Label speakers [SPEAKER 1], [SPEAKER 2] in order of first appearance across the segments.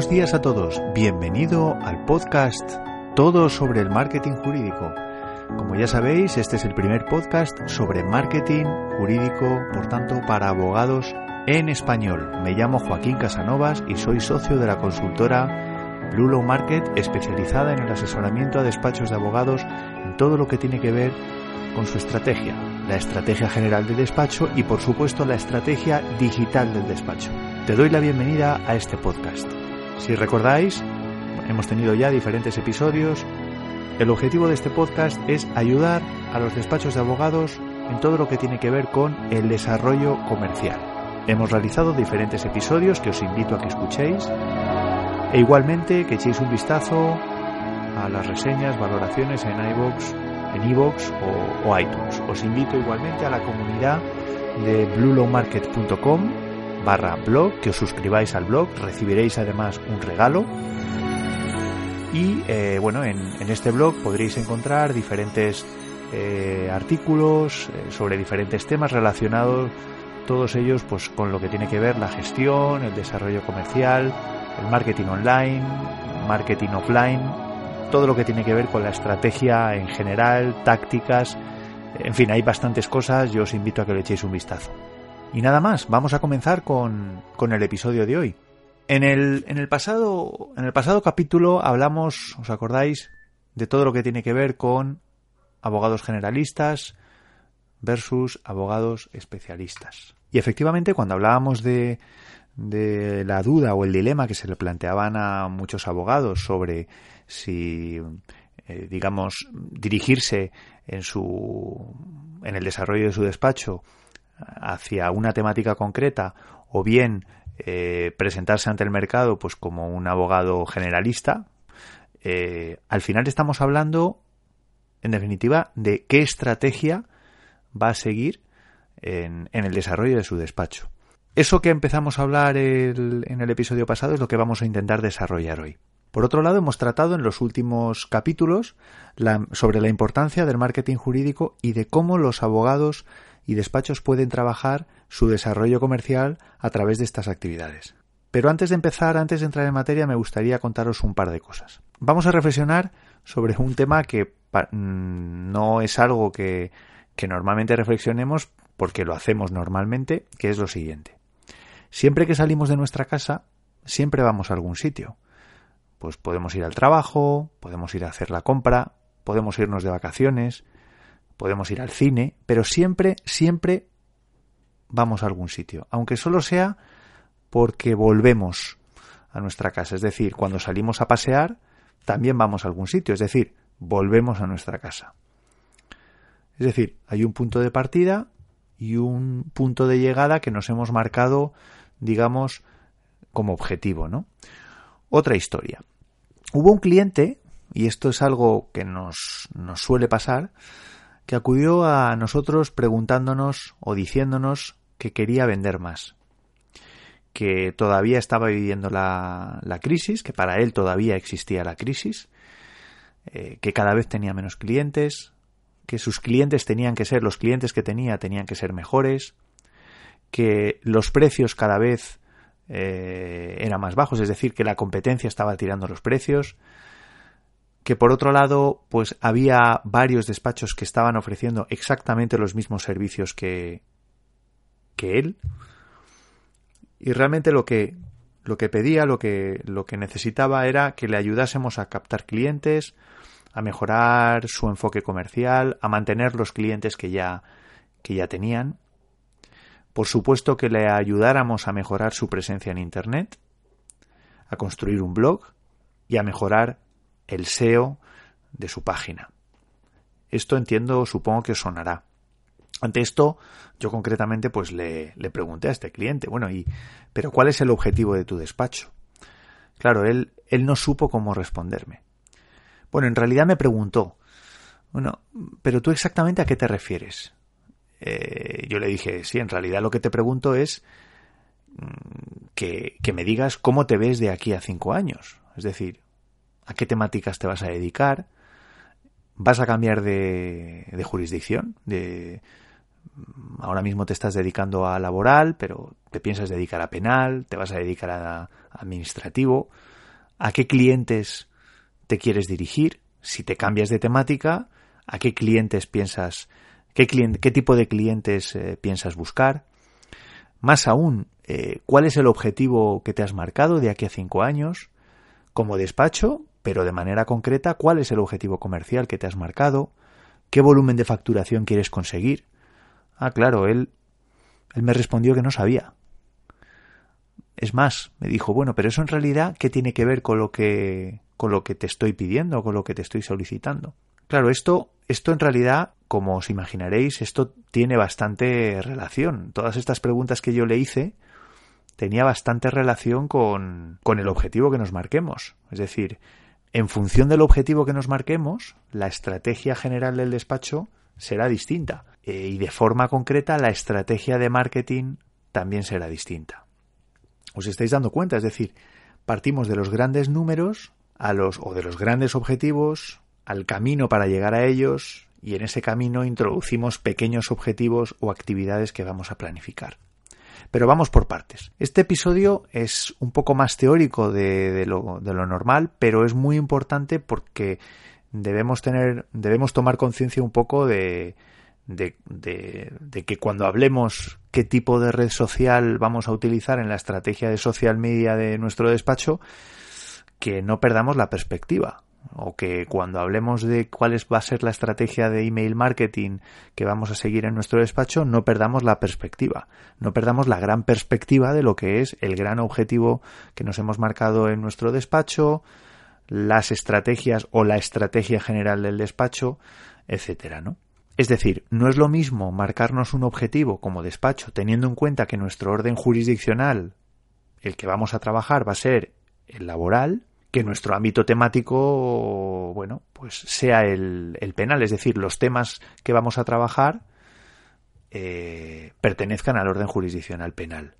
[SPEAKER 1] buenos días a todos. Bienvenido al podcast Todo sobre el marketing jurídico. Como ya sabéis, este es el primer podcast sobre marketing jurídico, por tanto, para abogados en español. Me llamo Joaquín Casanovas y soy socio de la consultora Law Market, especializada en el asesoramiento a despachos de abogados en todo lo que tiene que ver con su estrategia, la estrategia general del despacho y por supuesto la estrategia digital del despacho. Te doy la bienvenida a este podcast. Si recordáis, hemos tenido ya diferentes episodios. El objetivo de este podcast es ayudar a los despachos de abogados en todo lo que tiene que ver con el desarrollo comercial. Hemos realizado diferentes episodios que os invito a que escuchéis e igualmente que echéis un vistazo a las reseñas, valoraciones en iVoox en iVoox o, iTunes. Os invito igualmente a la comunidad de bluelowmarket.com barra blog, que os suscribáis al blog, recibiréis además un regalo. Y eh, bueno, en, este blog podréis encontrar diferentes eh, artículos eh, sobre diferentes temas relacionados, todos ellos pues con lo que tiene que ver la gestión, el desarrollo comercial, el marketing online, marketing offline, todo lo que tiene que ver con la estrategia en general, tácticas, en fin, hay bastantes cosas, yo os invito a que le echéis un vistazo. Y nada más, vamos a comenzar con, con el episodio de hoy. En el, en, el pasado, en el pasado capítulo hablamos, ¿os acordáis?, de todo lo que tiene que ver con abogados generalistas versus abogados especialistas. Y efectivamente, cuando hablábamos de, de la duda o el dilema que se le planteaban a muchos abogados sobre si eh, digamos dirigirse en su en el desarrollo de su despacho hacia una temática concreta o bien eh, presentarse ante el mercado pues como un abogado generalista eh, al final estamos hablando en definitiva de qué estrategia va a seguir en el desarrollo de su despacho eso que empezamos a hablar en el episodio pasado es lo que vamos a intentar desarrollar hoy. Por otro lado, hemos tratado en los últimos capítulos sobre la importancia del marketing jurídico y de cómo los abogados y despachos pueden trabajar su desarrollo comercial a través de estas actividades. Pero antes de empezar, antes de entrar en materia, me gustaría contaros un par de cosas. Vamos a reflexionar sobre un tema que mm, no es algo que normalmente reflexionemos porque lo hacemos normalmente, que es lo siguiente. Siempre que salimos de nuestra casa, siempre vamos a algún sitio. Pues podemos ir al trabajo, podemos ir a hacer la compra, podemos irnos de vacaciones, podemos ir al cine, pero siempre, siempre vamos a algún sitio, aunque solo sea porque volvemos a nuestra casa. Es decir, cuando salimos a pasear, también vamos a algún sitio, es decir, volvemos a nuestra casa. Es decir, hay un punto de partida y un punto de llegada que nos hemos marcado digamos, como objetivo, ¿no? Otra historia. Hubo un cliente, y esto es algo que nos, nos suele pasar, que acudió a nosotros preguntándonos o diciéndonos que quería vender más, que todavía estaba viviendo la, la crisis, que para él todavía existía la crisis, eh, que cada vez tenía menos clientes, que sus clientes tenían que ser, los clientes que tenía tenían que ser mejores, que los precios cada vez eh, eran más bajos, es decir, que la competencia estaba tirando los precios, que por otro lado, pues había varios despachos que estaban ofreciendo exactamente los mismos servicios que, que él. Y realmente lo que, lo que pedía, lo que, lo que necesitaba era que le ayudásemos a captar clientes, a mejorar su enfoque comercial, a mantener los clientes que ya, que ya tenían por supuesto que le ayudáramos a mejorar su presencia en Internet, a construir un blog y a mejorar el SEO de su página. Esto entiendo, supongo que sonará. Ante esto, yo concretamente pues le, le, pregunté a este cliente, bueno, y pero ¿cuál es el objetivo de tu despacho? Claro, él, él no supo cómo responderme. Bueno, en realidad me preguntó, bueno, pero tú exactamente a qué te refieres? Eh, yo le dije, sí, en realidad lo que te pregunto es mm, que, que, me digas cómo te ves de aquí a cinco años. Es decir, a qué temáticas te vas a dedicar, vas a cambiar de, jurisdicción, de ahora mismo te estás dedicando a laboral, pero te piensas dedicar a penal, te vas a dedicar a administrativo. a qué clientes te quieres dirigir, si te cambias de temática, a qué clientes piensas, qué, qué tipo de clientes eh, piensas buscar. Más aún, eh, cuál es el objetivo que te has marcado de aquí a cinco años como despacho, pero de manera concreta, cuál es el objetivo comercial que te has marcado, qué volumen de facturación quieres conseguir. Ah, claro, él, él me respondió que no sabía. Es más, me dijo, bueno, pero eso en realidad, ¿qué tiene que ver con lo que, con lo que te estoy pidiendo, con lo que te estoy solicitando? Claro, esto, esto en realidad, como os imaginaréis, esto tiene bastante relación. Todas estas preguntas que yo le hice tenía bastante relación con, con el objetivo que nos marquemos. Es decir, en función del objetivo que nos marquemos, la estrategia general del despacho será distinta. Eh, y de forma concreta, la estrategia de marketing también será distinta. ¿Os estáis dando cuenta? Es decir, partimos de los grandes números o de los grandes objetivos al camino para llegar a ellos y en ese camino introducimos pequeños objetivos o actividades que vamos a planificar. Pero vamos por partes. Este episodio es un poco más teórico de, lo, normal, pero es muy importante porque debemos tener, debemos tomar conciencia un poco de, de, que cuando hablemos qué tipo de red social vamos a utilizar en la estrategia de social media de nuestro despacho, que no perdamos la perspectiva o que cuando hablemos de cuál va a ser la estrategia de email marketing que vamos a seguir en nuestro despacho, no perdamos la perspectiva, no perdamos la gran perspectiva de lo que es el gran objetivo que nos hemos marcado en nuestro despacho, las estrategias o la estrategia general del despacho, etcétera, ¿no? Es decir, no es lo mismo marcarnos un objetivo como despacho teniendo en cuenta que nuestro orden jurisdiccional, el que vamos a trabajar, va a ser el laboral, que nuestro ámbito temático, bueno, pues sea el, penal, es decir, los temas que vamos a trabajar eh, pertenezcan al orden jurisdiccional penal.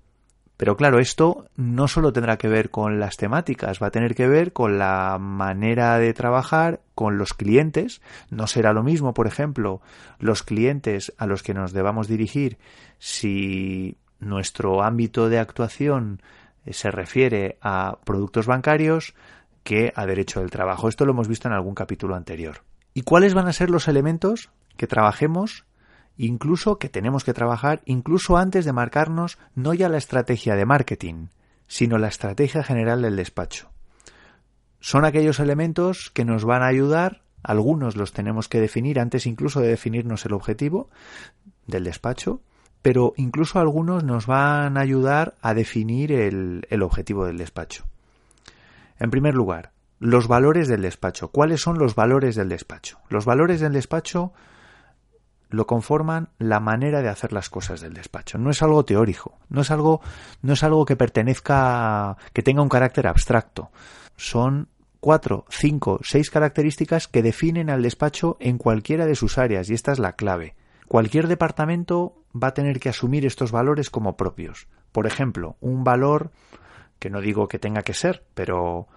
[SPEAKER 1] Pero claro, esto no solo tendrá que ver con las temáticas, va a tener que ver con la manera de trabajar, con los clientes. No será lo mismo, por ejemplo, los clientes a los que nos debamos dirigir si nuestro ámbito de actuación eh, se refiere a productos bancarios que a derecho del trabajo. Esto lo hemos visto en algún capítulo anterior. ¿Y cuáles van a ser los elementos que trabajemos, incluso que tenemos que trabajar, incluso antes de marcarnos no ya la estrategia de marketing, sino la estrategia general del despacho? Son aquellos elementos que nos van a ayudar, algunos los tenemos que definir antes incluso de definirnos el objetivo del despacho, pero incluso algunos nos van a ayudar a definir el, el objetivo del despacho. En primer lugar, los valores del despacho. ¿Cuáles son los valores del despacho? Los valores del despacho lo conforman la manera de hacer las cosas del despacho. No es algo teórico, no es algo, no es algo que pertenezca, que tenga un carácter abstracto. Son cuatro, cinco, seis características que definen al despacho en cualquiera de sus áreas, y esta es la clave. Cualquier departamento va a tener que asumir estos valores como propios. Por ejemplo, un valor que no digo que tenga que ser, pero,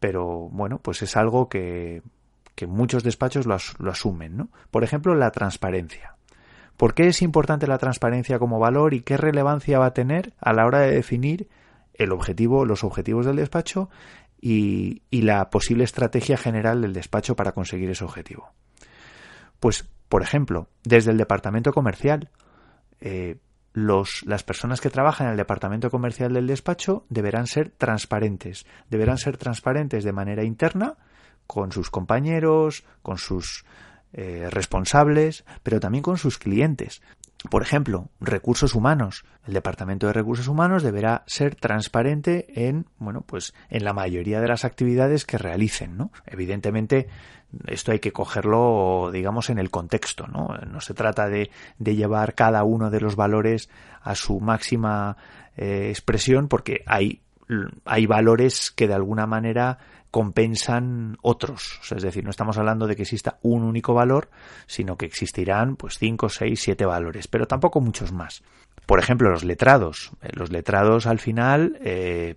[SPEAKER 1] pero bueno, pues es algo que, que muchos despachos lo, asumen, ¿no? Por ejemplo, la transparencia. ¿Por qué es importante la transparencia como valor y qué relevancia va a tener a la hora de definir el objetivo, los objetivos del despacho y, y la posible estrategia general del despacho para conseguir ese objetivo? Pues, por ejemplo, desde el departamento comercial, eh, los, las personas que trabajan en el departamento comercial del despacho deberán ser transparentes. Deberán ser transparentes de manera interna con sus compañeros, con sus eh, responsables, pero también con sus clientes. Por ejemplo, recursos humanos. El departamento de recursos humanos deberá ser transparente en, bueno, pues en la mayoría de las actividades que realicen, ¿no? Evidentemente, esto hay que cogerlo, digamos, en el contexto, ¿no? No se trata de, llevar cada uno de los valores a su máxima eh, expresión porque hay, hay valores que de alguna manera compensan otros. es decir, no estamos hablando de que exista un único valor, sino que existirán pues cinco, seis, siete valores, pero tampoco muchos más. Por ejemplo, los letrados. Eh, los letrados al final eh,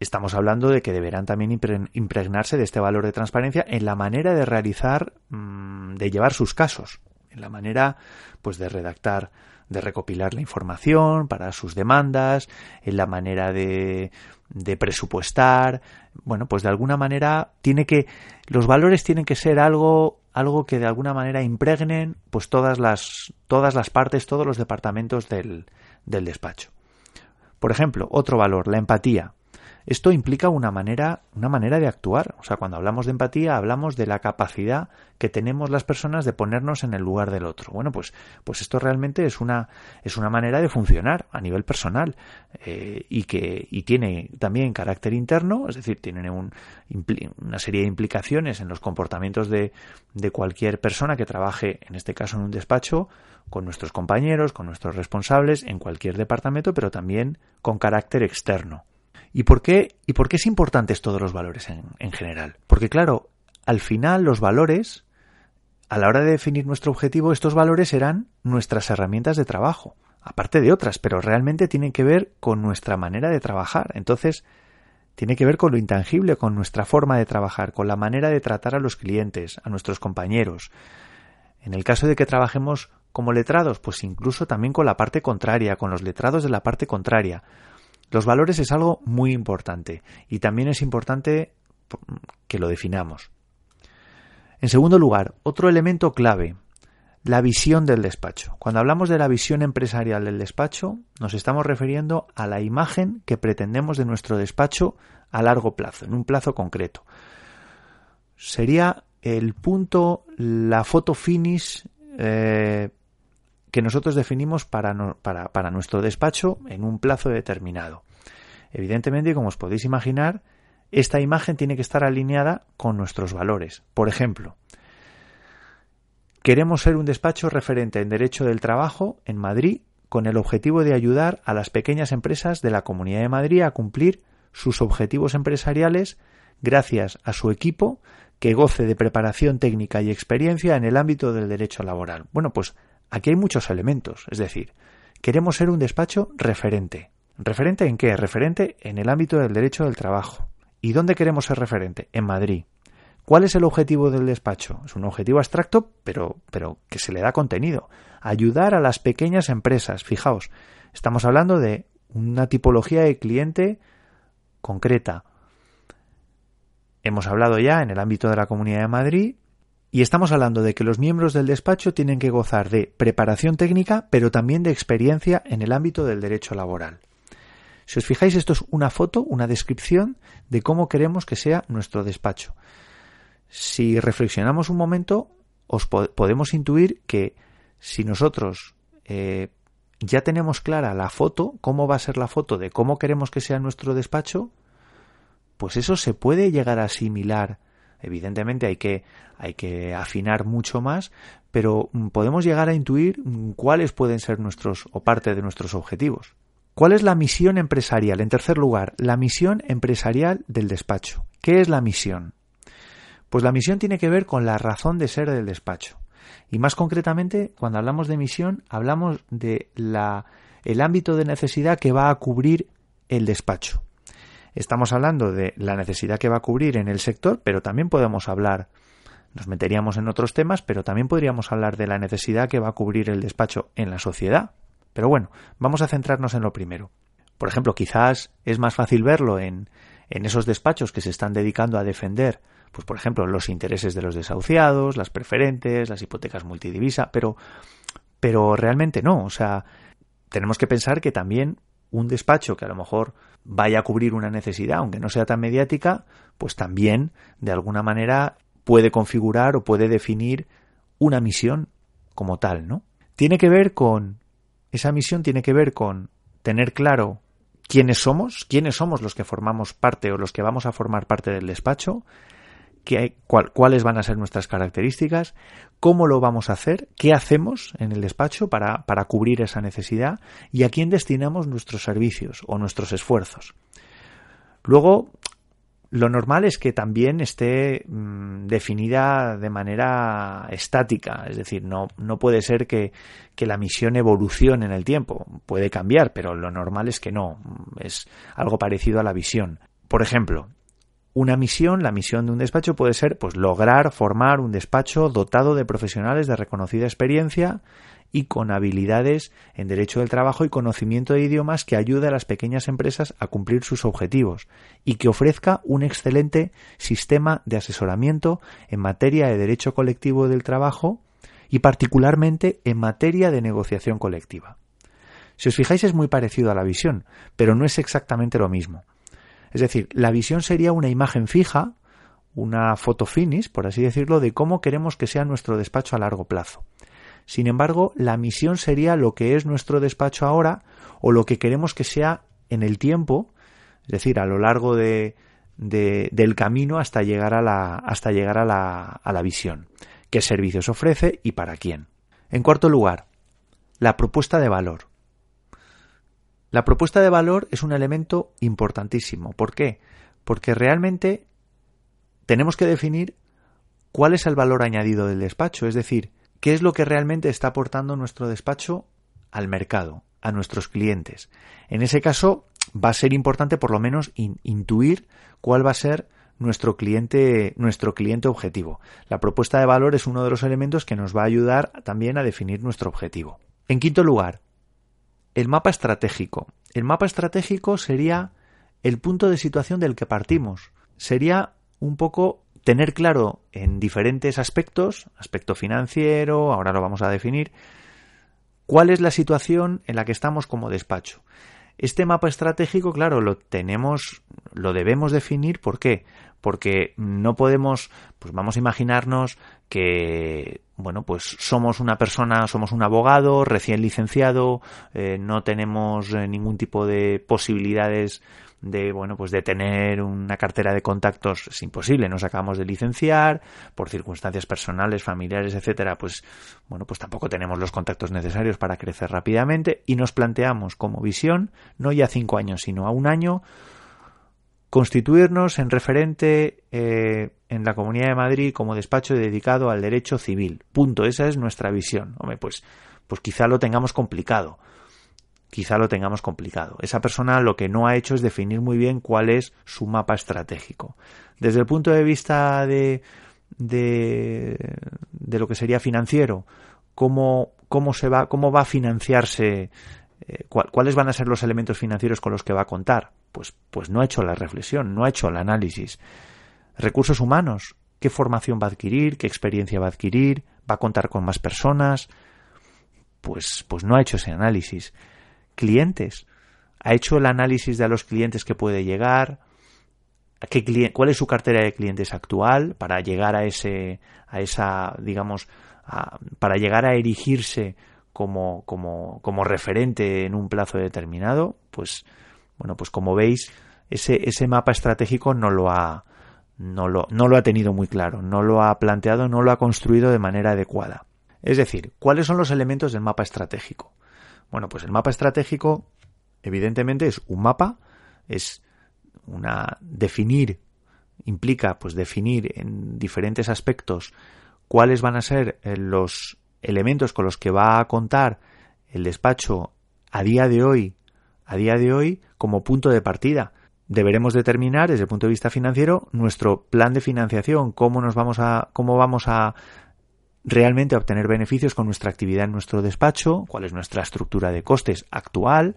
[SPEAKER 1] estamos hablando de que deberán también impregnarse de este valor de transparencia en la manera de realizar, mm, de llevar sus casos, en la manera pues de redactar, de recopilar la información para sus demandas, en la manera de de presupuestar, bueno, pues de alguna manera tiene que los valores tienen que ser algo algo que de alguna manera impregnen pues todas las todas las partes, todos los departamentos del, del despacho. Por ejemplo, otro valor, la empatía. Esto implica una manera, una manera de actuar. O sea, cuando hablamos de empatía, hablamos de la capacidad que tenemos las personas de ponernos en el lugar del otro. Bueno, pues, pues esto realmente es una, es una manera de funcionar a nivel personal eh, y que y tiene también carácter interno, es decir, tiene un, una serie de implicaciones en los comportamientos de, de cualquier persona que trabaje, en este caso en un despacho, con nuestros compañeros, con nuestros responsables, en cualquier departamento, pero también con carácter externo. ¿Y por qué, y por qué es importantes todos los valores en, en general? Porque claro, al final los valores, a la hora de definir nuestro objetivo, estos valores serán nuestras herramientas de trabajo, aparte de otras, pero realmente tienen que ver con nuestra manera de trabajar. Entonces, tiene que ver con lo intangible, con nuestra forma de trabajar, con la manera de tratar a los clientes, a nuestros compañeros. En el caso de que trabajemos como letrados, pues incluso también con la parte contraria, con los letrados de la parte contraria. Los valores es algo muy importante y también es importante que lo definamos. En segundo lugar, otro elemento clave, la visión del despacho. Cuando hablamos de la visión empresarial del despacho, nos estamos refiriendo a la imagen que pretendemos de nuestro despacho a largo plazo, en un plazo concreto. Sería el punto, la foto finish eh, que nosotros definimos para, para, nuestro despacho en un plazo determinado. Evidentemente, como os podéis imaginar, esta imagen tiene que estar alineada con nuestros valores. Por ejemplo, queremos ser un despacho referente en derecho del trabajo en Madrid con el objetivo de ayudar a las pequeñas empresas de la Comunidad de Madrid a cumplir sus objetivos empresariales gracias a su equipo que goce de preparación técnica y experiencia en el ámbito del derecho laboral. Bueno, pues Aquí hay muchos elementos, es decir, queremos ser un despacho referente. ¿Referente en qué? Referente en el ámbito del derecho del trabajo. ¿Y dónde queremos ser referente? En Madrid. ¿Cuál es el objetivo del despacho? Es un objetivo abstracto, pero, pero que se le da contenido. Ayudar a las pequeñas empresas. Fijaos, estamos hablando de una tipología de cliente concreta. Hemos hablado ya en el ámbito de la Comunidad de Madrid y estamos hablando de que los miembros del despacho tienen que gozar de preparación técnica, pero también de experiencia en el ámbito del derecho laboral. Si os fijáis, esto es una foto, una descripción de cómo queremos que sea nuestro despacho. Si reflexionamos un momento, os podemos intuir que si nosotros eh, ya tenemos clara la foto, cómo va a ser la foto de cómo queremos que sea nuestro despacho, pues eso se puede llegar a asimilar Evidentemente hay que, hay que afinar mucho más, pero mm, podemos llegar a intuir mm, cuáles pueden ser nuestros o parte de nuestros objetivos. ¿Cuál es la misión empresarial? En tercer lugar, la misión empresarial del despacho. ¿Qué es la misión? Pues la misión tiene que ver con la razón de ser del despacho. Y más concretamente, cuando hablamos de misión, hablamos de la, el ámbito de necesidad que va a cubrir el despacho. Estamos hablando de la necesidad que va a cubrir en el sector, pero también podemos hablar, nos meteríamos en otros temas, pero también podríamos hablar de la necesidad que va a cubrir el despacho en la sociedad. Pero bueno, vamos a centrarnos en lo primero. Por ejemplo, quizás es más fácil verlo en, en esos despachos que se están dedicando a defender, pues por ejemplo, los intereses de los desahuciados, las preferentes, las hipotecas multidivisa, pero, pero realmente no. O sea, tenemos que pensar que también un despacho que a lo mejor vaya a cubrir una necesidad, aunque no sea tan mediática, pues también de alguna manera puede configurar o puede definir una misión como tal, ¿no? Tiene que ver con esa misión tiene que ver con tener claro quiénes somos, quiénes somos los que formamos parte o los que vamos a formar parte del despacho, cuáles van a ser nuestras características, cómo lo vamos a hacer, qué hacemos en el despacho para, para cubrir esa necesidad y a quién destinamos nuestros servicios o nuestros esfuerzos. Luego, lo normal es que también esté mm, definida de manera estática, es decir, no, no puede ser que, que, la misión evolucione en el tiempo, puede cambiar, pero lo normal es que no, es algo parecido a la visión. Por ejemplo, una misión, la misión de un despacho puede ser pues lograr formar un despacho dotado de profesionales de reconocida experiencia y con habilidades en derecho del trabajo y conocimiento de idiomas que ayude a las pequeñas empresas a cumplir sus objetivos y que ofrezca un excelente sistema de asesoramiento en materia de derecho colectivo del trabajo y particularmente en materia de negociación colectiva. Si os fijáis es muy parecido a la visión, pero no es exactamente lo mismo. Es decir, la visión sería una imagen fija, una foto finish, por así decirlo, de cómo queremos que sea nuestro despacho a largo plazo. Sin embargo, la misión sería lo que es nuestro despacho ahora o lo que queremos que sea en el tiempo, es decir, a lo largo de, del camino hasta llegar a la, hasta llegar a la, a la visión. ¿Qué servicios ofrece y para quién? En cuarto lugar, la propuesta de valor. La propuesta de valor es un elemento importantísimo. ¿Por qué? Porque realmente tenemos que definir cuál es el valor añadido del despacho, es decir, qué es lo que realmente está aportando nuestro despacho al mercado, a nuestros clientes. En ese caso, va a ser importante por lo menos intuir cuál va a ser nuestro cliente, nuestro cliente objetivo. La propuesta de valor es uno de los elementos que nos va a ayudar también a definir nuestro objetivo. En quinto lugar, el mapa estratégico. El mapa estratégico sería el punto de situación del que partimos. Sería un poco tener claro en diferentes aspectos, aspecto financiero, ahora lo vamos a definir, cuál es la situación en la que estamos como despacho. Este mapa estratégico, claro, lo tenemos, lo debemos definir, ¿por qué? porque no podemos, pues vamos a imaginarnos que, bueno, pues somos una persona, somos un abogado recién licenciado, eh, no tenemos eh, ningún tipo de posibilidades de bueno pues de tener una cartera de contactos. Es imposible nos acabamos de licenciar por circunstancias personales familiares etcétera pues bueno pues tampoco tenemos los contactos necesarios para crecer rápidamente y nos planteamos como visión no ya cinco años sino a un año constituirnos en referente eh, en la Comunidad de Madrid como despacho dedicado al derecho civil. Punto. Esa es nuestra visión. Hombre, pues, pues quizá lo tengamos complicado. Quizá lo tengamos complicado. Esa persona lo que no ha hecho es definir muy bien cuál es su mapa estratégico. Desde el punto de vista de, de, lo que sería financiero, cómo, cómo se va, cómo va a financiarse, eh, cuáles van a ser los elementos financieros con los que va a contar pues, pues no ha hecho la reflexión, no ha hecho el análisis. Recursos humanos, qué formación va a adquirir, qué experiencia va a adquirir, va a contar con más personas, pues, pues no ha hecho ese análisis. Clientes, ha hecho el análisis de a los clientes que puede llegar, qué cuál es su cartera de clientes actual para llegar a ese, a esa, digamos, para llegar a erigirse como, como, como referente en un plazo determinado, pues bueno, pues como veis, ese, ese mapa estratégico no lo ha, no lo, no lo ha tenido muy claro, no lo ha planteado, no lo ha construido de manera adecuada. Es decir, ¿cuáles son los elementos del mapa estratégico? Bueno, pues el mapa estratégico, evidentemente, es un mapa, es una definir, implica pues definir en diferentes aspectos cuáles van a ser eh, los elementos con los que va a contar el despacho a día de hoy a día de hoy como punto de partida. Deberemos determinar desde el punto de vista financiero nuestro plan de financiación, cómo nos vamos a cómo vamos a realmente obtener beneficios con nuestra actividad en nuestro despacho, cuál es nuestra estructura de costes actual.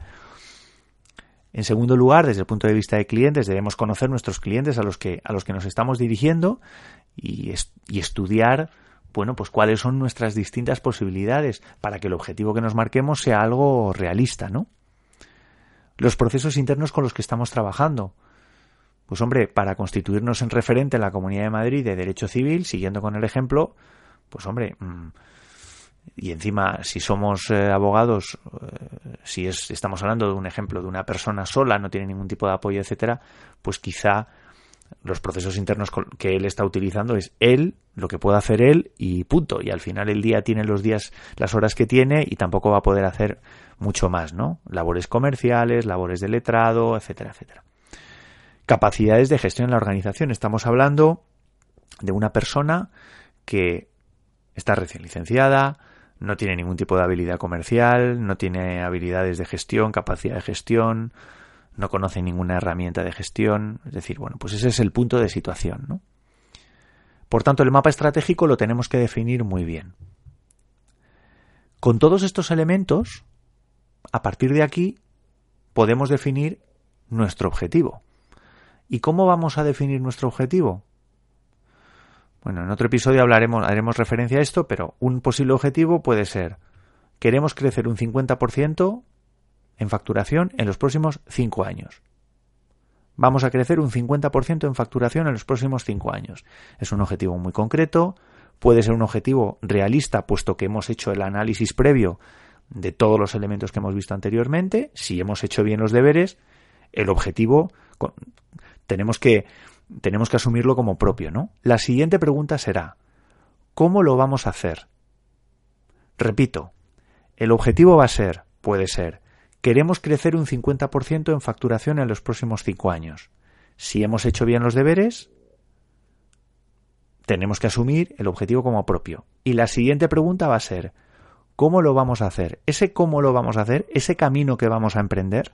[SPEAKER 1] En segundo lugar, desde el punto de vista de clientes, debemos conocer nuestros clientes a los que, a los que nos estamos dirigiendo y, y estudiar bueno, pues cuáles son nuestras distintas posibilidades para que el objetivo que nos marquemos sea algo realista, ¿no? Los procesos internos con los que estamos trabajando. Pues hombre, para constituirnos en referente en la Comunidad de Madrid de Derecho Civil, siguiendo con el ejemplo, pues hombre, mm, y encima si somos eh, abogados, eh, si es, estamos hablando de un ejemplo de una persona sola, no tiene ningún tipo de apoyo, etcétera, pues quizá los procesos internos que él está utilizando es él, lo que puede hacer él y punto. Y al final el día tiene los días, las horas que tiene y tampoco va a poder hacer mucho más, ¿no? Labores comerciales, labores de letrado, etcétera, etcétera. Capacidades de gestión en la organización. Estamos hablando de una persona que está recién licenciada, no tiene ningún tipo de habilidad comercial, no tiene habilidades de gestión, capacidad de gestión, no conoce ninguna herramienta de gestión, es decir, bueno, pues ese es el punto de situación, ¿no? Por tanto, el mapa estratégico lo tenemos que definir muy bien. Con todos estos elementos, a partir de aquí, podemos definir nuestro objetivo. ¿Y cómo vamos a definir nuestro objetivo? Bueno, en otro episodio hablaremos, haremos referencia a esto, pero un posible objetivo puede ser queremos crecer un 50% en facturación en los próximos 5 años. Vamos a crecer un 50% en facturación en los próximos 5 años. Es un objetivo muy concreto, puede ser un objetivo realista, puesto que hemos hecho el análisis previo de todos los elementos que hemos visto anteriormente. Si hemos hecho bien los deberes, el objetivo tenemos que, tenemos que asumirlo como propio, ¿no? La siguiente pregunta será, ¿cómo lo vamos a hacer? Repito, el objetivo va a ser, puede ser, queremos crecer un 50% en facturación en los próximos cinco años. Si hemos hecho bien los deberes, tenemos que asumir el objetivo como propio. Y la siguiente pregunta va a ser, ¿cómo lo vamos a hacer? Ese cómo lo vamos a hacer, ese camino que vamos a emprender,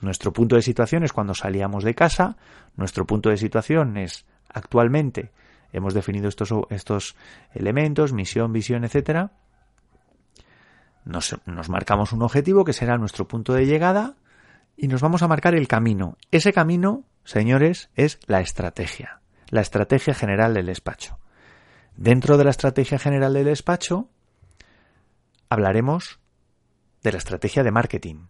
[SPEAKER 1] nuestro punto de situación es cuando salíamos de casa, nuestro punto de situación es actualmente hemos definido estos, estos elementos, misión, visión, etcétera. Nos, marcamos un objetivo que será nuestro punto de llegada y nos vamos a marcar el camino. Ese camino, señores, es la estrategia, la estrategia general del despacho. Dentro de la estrategia general del despacho hablaremos de la estrategia de marketing,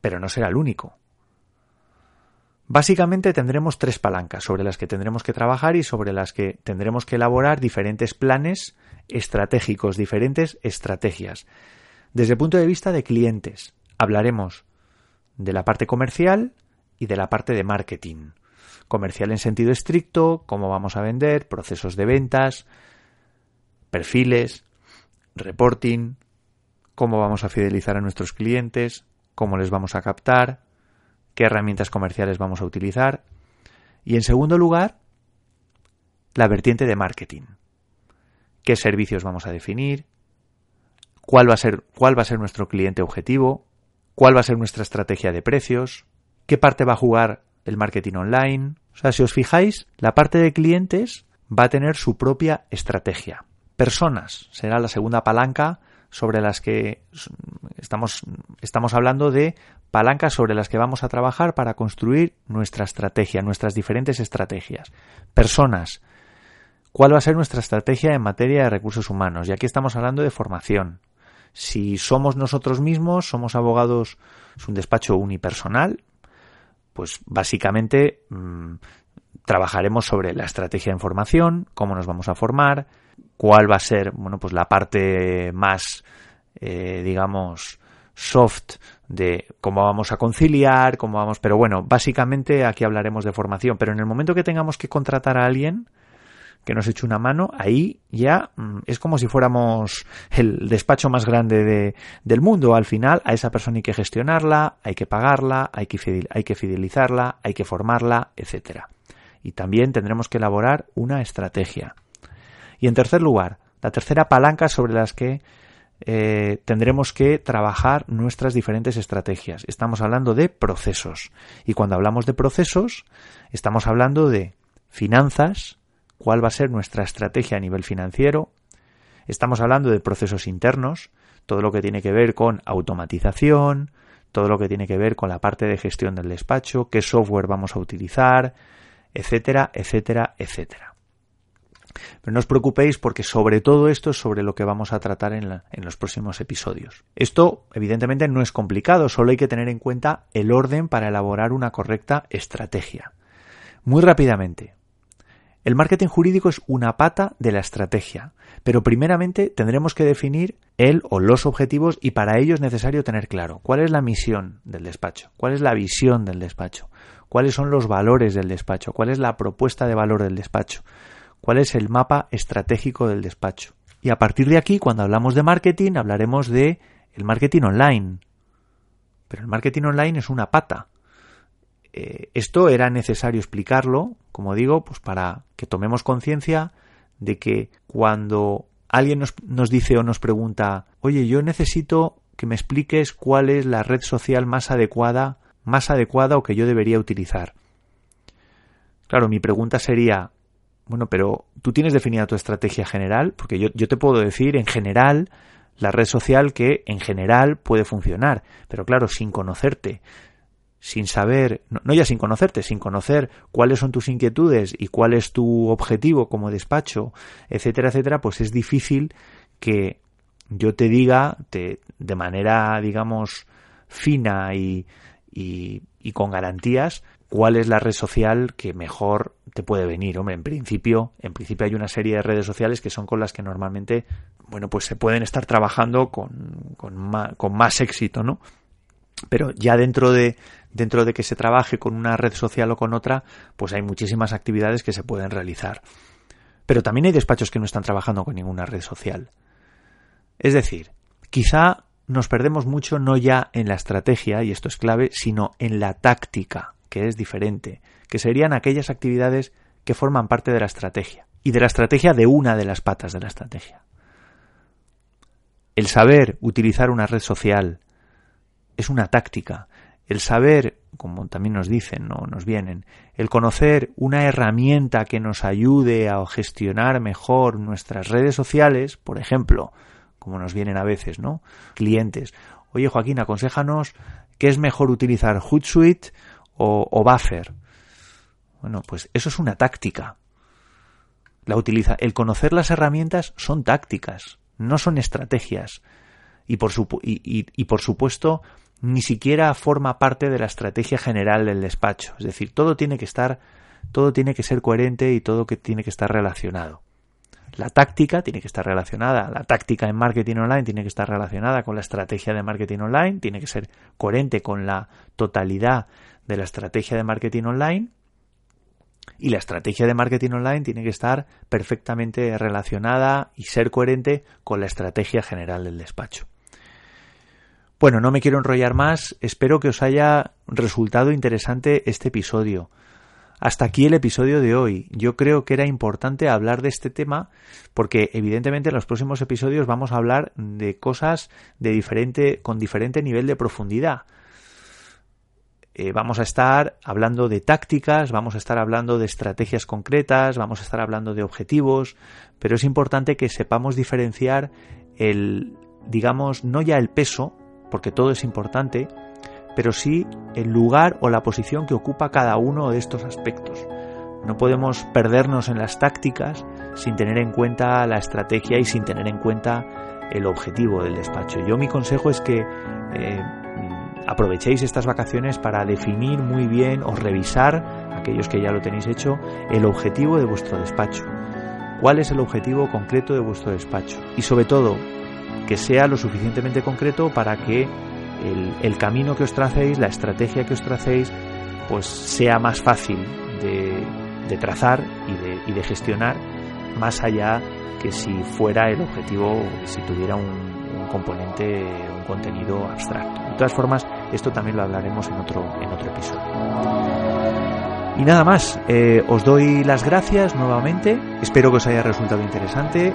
[SPEAKER 1] pero no será el único. Básicamente tendremos tres palancas sobre las que tendremos que trabajar y sobre las que tendremos que elaborar diferentes planes estratégicos, diferentes estrategias. Desde el punto de vista de clientes, hablaremos de la parte comercial y de la parte de marketing. Comercial en sentido estricto, cómo vamos a vender, procesos de ventas, perfiles, reporting, cómo vamos a fidelizar a nuestros clientes, cómo les vamos a captar, qué herramientas comerciales vamos a utilizar. Y en segundo lugar, la vertiente de marketing. ¿Qué servicios vamos a definir? ¿Cuál va a ser, cuál va a ser nuestro cliente objetivo? ¿Cuál va a ser nuestra estrategia de precios? ¿Qué parte va a jugar el marketing online? O sea, si os fijáis, la parte de clientes va a tener su propia estrategia. Personas será la segunda palanca sobre las que estamos, estamos hablando de palancas sobre las que vamos a trabajar para construir nuestra estrategia, nuestras diferentes estrategias. Personas. ¿Cuál va a ser nuestra estrategia en materia de recursos humanos? Y aquí estamos hablando de formación. Si somos nosotros mismos, somos abogados, es un despacho unipersonal, pues básicamente mm, trabajaremos sobre la estrategia de formación, cómo nos vamos a formar, cuál va a ser, bueno, pues la parte más, eh, digamos, soft de cómo vamos a conciliar, cómo vamos, pero bueno, básicamente aquí hablaremos de formación, pero en el momento que tengamos que contratar a alguien que nos eche una mano, ahí ya mm, es como si fuéramos el despacho más grande de, del mundo. Al final, a esa persona hay que gestionarla, hay que pagarla, hay que, hay que fidelizarla, hay que formarla, etcétera. Y también tendremos que elaborar una estrategia. Y en tercer lugar, la tercera palanca sobre las que eh, tendremos que trabajar nuestras diferentes estrategias. Estamos hablando de procesos. Y cuando hablamos de procesos, estamos hablando de finanzas, cuál va a ser nuestra estrategia a nivel financiero. Estamos hablando de procesos internos, todo lo que tiene que ver con automatización, todo lo que tiene que ver con la parte de gestión del despacho, qué software vamos a utilizar, etcétera, etcétera, etcétera. Pero no os preocupéis porque sobre todo esto es sobre lo que vamos a tratar en, en, los próximos episodios. Esto evidentemente no es complicado, solo hay que tener en cuenta el orden para elaborar una correcta estrategia. Muy rápidamente. El marketing jurídico es una pata de la estrategia, pero primeramente tendremos que definir el o los objetivos y para ello es necesario tener claro cuál es la misión del despacho, cuál es la visión del despacho, cuáles son los valores del despacho, cuál es la propuesta de valor del despacho, cuál es el mapa estratégico del despacho. Y a partir de aquí, cuando hablamos de marketing, hablaremos de el marketing online. Pero el marketing online es una pata. Eh, esto era necesario explicarlo, como digo, pues para que tomemos conciencia de que cuando alguien nos, nos dice o nos pregunta, oye, yo necesito que me expliques cuál es la red social más adecuada, más adecuada o que yo debería utilizar. Claro, mi pregunta sería, bueno, pero tú tienes definida tu estrategia general, porque yo, te puedo decir en general la red social que en general puede funcionar, pero claro, sin conocerte, sin saber, no, ya sin conocerte, sin conocer cuáles son tus inquietudes y cuál es tu objetivo como despacho, etcétera, etcétera, pues es difícil que yo te diga te, de manera, digamos, fina y, y, con garantías cuál es la red social que mejor te puede venir. Hombre, en principio, en principio hay una serie de redes sociales que son con las que normalmente, bueno, pues se pueden estar trabajando con, con, más, con más éxito, ¿no? Pero ya dentro de, dentro de que se trabaje con una red social o con otra, pues hay muchísimas actividades que se pueden realizar. Pero también hay despachos que no están trabajando con ninguna red social. Es decir, quizá nos perdemos mucho no ya en la estrategia, y esto es clave, sino en la táctica, que es diferente, que serían aquellas actividades que forman parte de la estrategia, y de la estrategia de una de las patas de la estrategia. El saber utilizar una red social es una táctica. El saber, como también nos dicen, no nos vienen, el conocer una herramienta que nos ayude a gestionar mejor nuestras redes sociales, por ejemplo, como nos vienen a veces, ¿no? Clientes. Oye, Joaquín, aconséjanos qué es mejor utilizar Hootsuite o, Buffer. Bueno, pues eso es una táctica. La utiliza, el conocer las herramientas son tácticas, no son estrategias. Y por, supuesto, ni siquiera forma parte de la estrategia general del despacho. Es decir, todo tiene que estar, todo tiene que ser coherente y todo tiene que estar relacionado. La táctica tiene que estar relacionada, la táctica en marketing online tiene que estar relacionada con la estrategia de marketing online, tiene que ser coherente con la totalidad de la estrategia de marketing online y la estrategia de marketing online tiene que estar perfectamente relacionada y ser coherente con la estrategia general del despacho. Bueno, no me quiero enrollar más, espero que os haya resultado interesante este episodio. Hasta aquí el episodio de hoy. Yo creo que era importante hablar de este tema porque evidentemente en los próximos episodios vamos a hablar de cosas de diferente con diferente nivel de profundidad. Eh, vamos a estar hablando de tácticas, vamos a estar hablando de estrategias concretas, vamos a estar hablando de objetivos, pero es importante que sepamos diferenciar el, digamos, no ya el peso, porque todo es importante, pero sí el lugar o la posición que ocupa cada uno de estos aspectos. No podemos perdernos en las tácticas sin tener en cuenta la estrategia y sin tener en cuenta el objetivo del despacho. Yo mi consejo es que eh, aprovechéis estas vacaciones para definir muy bien o revisar, aquellos que ya lo tenéis hecho, el objetivo de vuestro despacho. ¿Cuál es el objetivo concreto de vuestro despacho? Y sobre todo, que sea lo suficientemente concreto para que el, camino que os tracéis, la estrategia que os tracéis, pues sea más fácil de, trazar y de, gestionar más allá que si fuera el objetivo, si tuviera un, componente, contenido abstracto. De todas formas, esto también lo hablaremos en otro, en otro episodio. Y nada más, eh, os doy las gracias nuevamente, espero que os haya resultado interesante.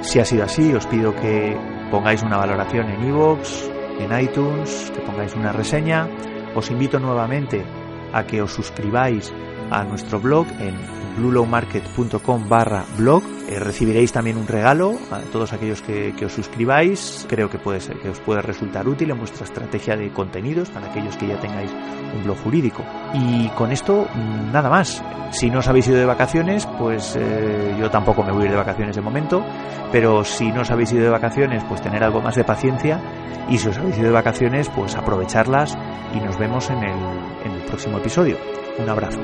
[SPEAKER 1] Si ha sido así, os pido que pongáis una valoración en iVoox, en iTunes, que pongáis una reseña. Os invito nuevamente a que os suscribáis a nuestro blog en bluelowmarket.com barra blog. Eh, recibiréis también un regalo a todos aquellos que, que, os suscribáis. Creo que puede ser que os puede resultar útil en vuestra estrategia de contenidos para aquellos que ya tengáis un blog jurídico. Y con esto, nada más. Si no os habéis ido de vacaciones, pues eh, yo tampoco me voy a ir de vacaciones de momento. Pero si no os habéis ido de vacaciones, pues tener algo más de paciencia. Y si os habéis ido de vacaciones, pues aprovecharlas y nos vemos en el, en el próximo episodio. Un abrazo.